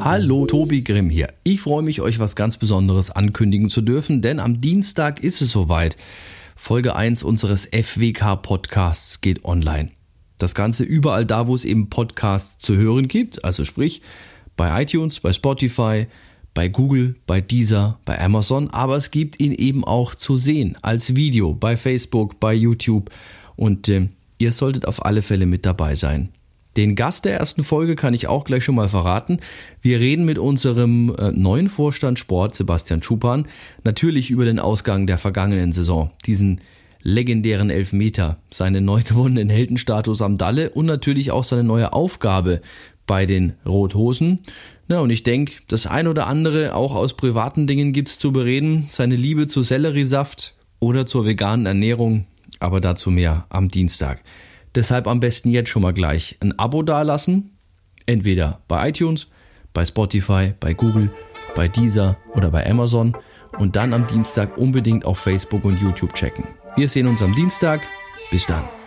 Hallo, Tobi Grimm hier. Ich freue mich, euch was ganz Besonderes ankündigen zu dürfen, denn am Dienstag ist es soweit. Folge 1 unseres FWK-Podcasts geht online. Das Ganze überall da, wo es eben Podcasts zu hören gibt, also sprich bei iTunes, bei Spotify, bei Google, bei Deezer, bei Amazon, aber es gibt ihn eben auch zu sehen als Video bei Facebook, bei YouTube und äh, ihr solltet auf alle Fälle mit dabei sein. Den Gast der ersten Folge kann ich auch gleich schon mal verraten. Wir reden mit unserem äh, neuen Vorstand Sport, Sebastian Schupan, natürlich über den Ausgang der vergangenen Saison, diesen legendären Elfmeter, seinen neu gewonnenen Heldenstatus am Dalle und natürlich auch seine neue Aufgabe bei den Rothosen. Na, und ich denke, das ein oder andere auch aus privaten Dingen gibt's zu bereden. Seine Liebe zu Selleriesaft oder zur veganen Ernährung, aber dazu mehr am Dienstag. Deshalb am besten jetzt schon mal gleich ein Abo dalassen. Entweder bei iTunes, bei Spotify, bei Google, bei Deezer oder bei Amazon. Und dann am Dienstag unbedingt auf Facebook und YouTube checken. Wir sehen uns am Dienstag. Bis dann.